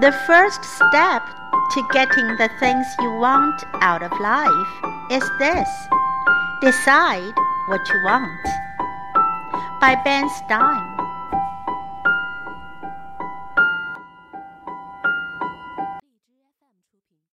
The first step to getting the things you want out of life is this decide what you want. By Ben Stein.